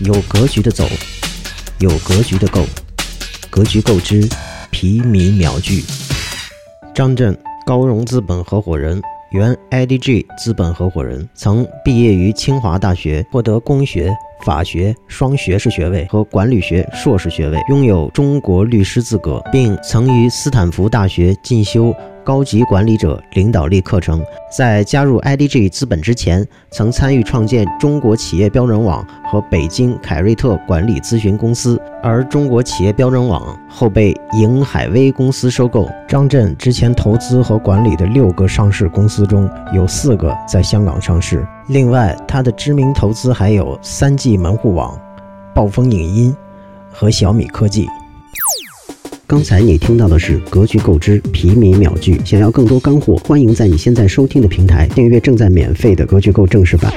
有格局的走，有格局的购，格局购之，皮米秒聚。张震，高融资本合伙人，原 IDG 资本合伙人，曾毕业于清华大学，获得工学、法学双学士学位和管理学硕士学位，拥有中国律师资格，并曾于斯坦福大学进修。高级管理者领导力课程，在加入 IDG 资本之前，曾参与创建中国企业标准网和北京凯瑞特管理咨询公司，而中国企业标准网后被瀛海威公司收购。张震之前投资和管理的六个上市公司中有四个在香港上市，另外他的知名投资还有三 G 门户网、暴风影音和小米科技。刚才你听到的是格局购知皮米秒剧，想要更多干货，欢迎在你现在收听的平台订阅正在免费的格局购正式版。